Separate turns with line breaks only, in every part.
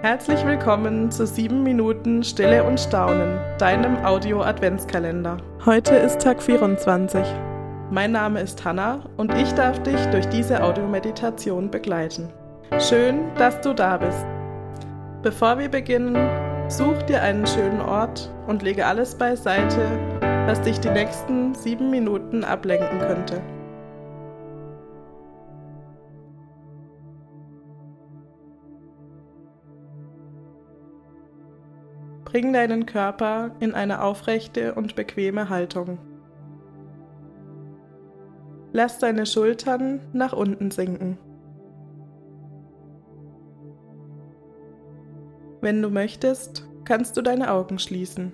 Herzlich willkommen zu 7 Minuten Stille und Staunen, deinem Audio-Adventskalender. Heute ist Tag 24. Mein Name ist Hanna und ich darf dich durch diese Audiomeditation begleiten. Schön, dass du da bist. Bevor wir beginnen, such dir einen schönen Ort und lege alles beiseite, was dich die nächsten sieben Minuten ablenken könnte. Bring deinen Körper in eine aufrechte und bequeme Haltung. Lass deine Schultern nach unten sinken. Wenn du möchtest, kannst du deine Augen schließen.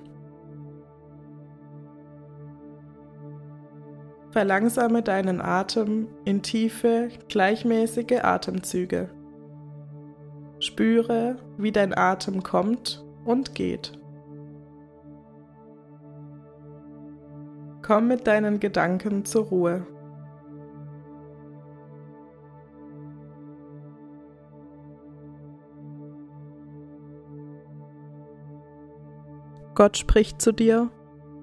Verlangsame deinen Atem in tiefe, gleichmäßige Atemzüge. Spüre, wie dein Atem kommt und geht. Komm mit deinen Gedanken zur Ruhe. Gott spricht zu dir,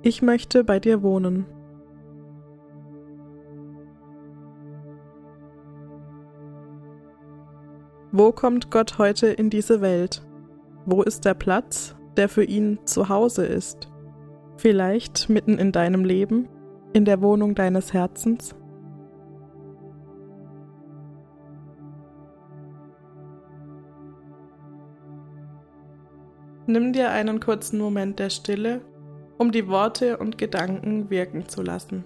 ich möchte bei dir wohnen. Wo kommt Gott heute in diese Welt? Wo ist der Platz, der für ihn zu Hause ist? Vielleicht mitten in deinem Leben, in der Wohnung deines Herzens? Nimm dir einen kurzen Moment der Stille, um die Worte und Gedanken wirken zu lassen.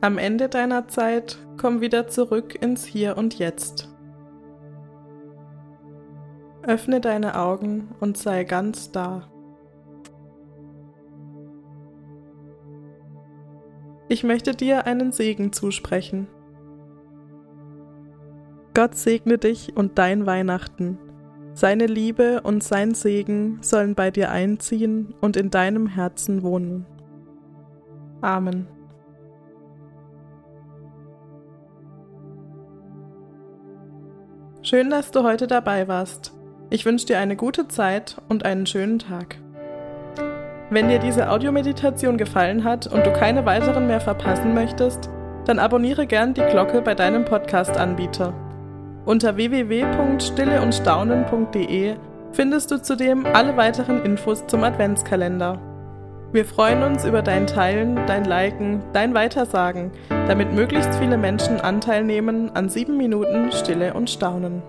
Am Ende deiner Zeit komm wieder zurück ins Hier und Jetzt. Öffne deine Augen und sei ganz da. Ich möchte dir einen Segen zusprechen. Gott segne dich und dein Weihnachten. Seine Liebe und sein Segen sollen bei dir einziehen und in deinem Herzen wohnen. Amen. Schön, dass du heute dabei warst. Ich wünsche dir eine gute Zeit und einen schönen Tag. Wenn dir diese Audiomeditation gefallen hat und du keine weiteren mehr verpassen möchtest, dann abonniere gern die Glocke bei deinem Podcast-Anbieter. Unter www.stilleundstaunen.de findest du zudem alle weiteren Infos zum Adventskalender. Wir freuen uns über dein Teilen, dein Liken, dein Weitersagen, damit möglichst viele Menschen Anteil nehmen an sieben Minuten Stille und Staunen.